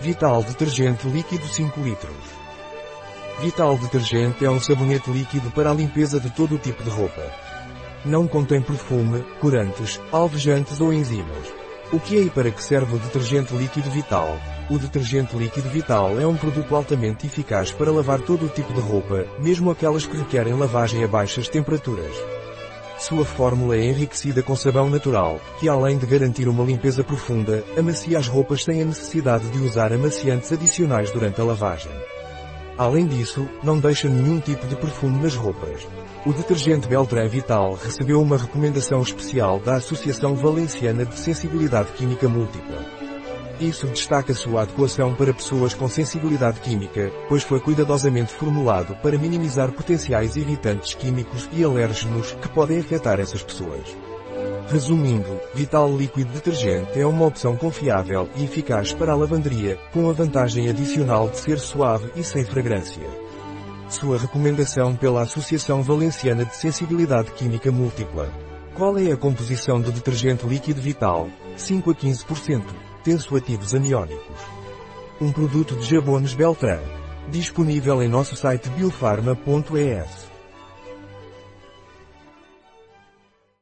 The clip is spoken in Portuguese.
Vital Detergente Líquido 5 litros. Vital Detergente é um sabonete líquido para a limpeza de todo o tipo de roupa. Não contém perfume, corantes, alvejantes ou enzimas. O que é e para que serve o detergente líquido Vital? O detergente líquido Vital é um produto altamente eficaz para lavar todo o tipo de roupa, mesmo aquelas que requerem lavagem a baixas temperaturas. Sua fórmula é enriquecida com sabão natural, que além de garantir uma limpeza profunda, amacia as roupas sem a necessidade de usar amaciantes adicionais durante a lavagem. Além disso, não deixa nenhum tipo de perfume nas roupas. O detergente Beltran Vital recebeu uma recomendação especial da Associação Valenciana de Sensibilidade Química Múltipla. Isso destaca sua adequação para pessoas com sensibilidade química, pois foi cuidadosamente formulado para minimizar potenciais irritantes químicos e alérgenos que podem afetar essas pessoas. Resumindo, Vital Liquid Detergente é uma opção confiável e eficaz para a lavanderia, com a vantagem adicional de ser suave e sem fragrância. Sua recomendação pela Associação Valenciana de Sensibilidade Química Múltipla. Qual é a composição do detergente líquido Vital? 5 a 15%. Tensoativos aniónicos. Um produto de Jabones Beltran. Disponível em nosso site biofarma.es.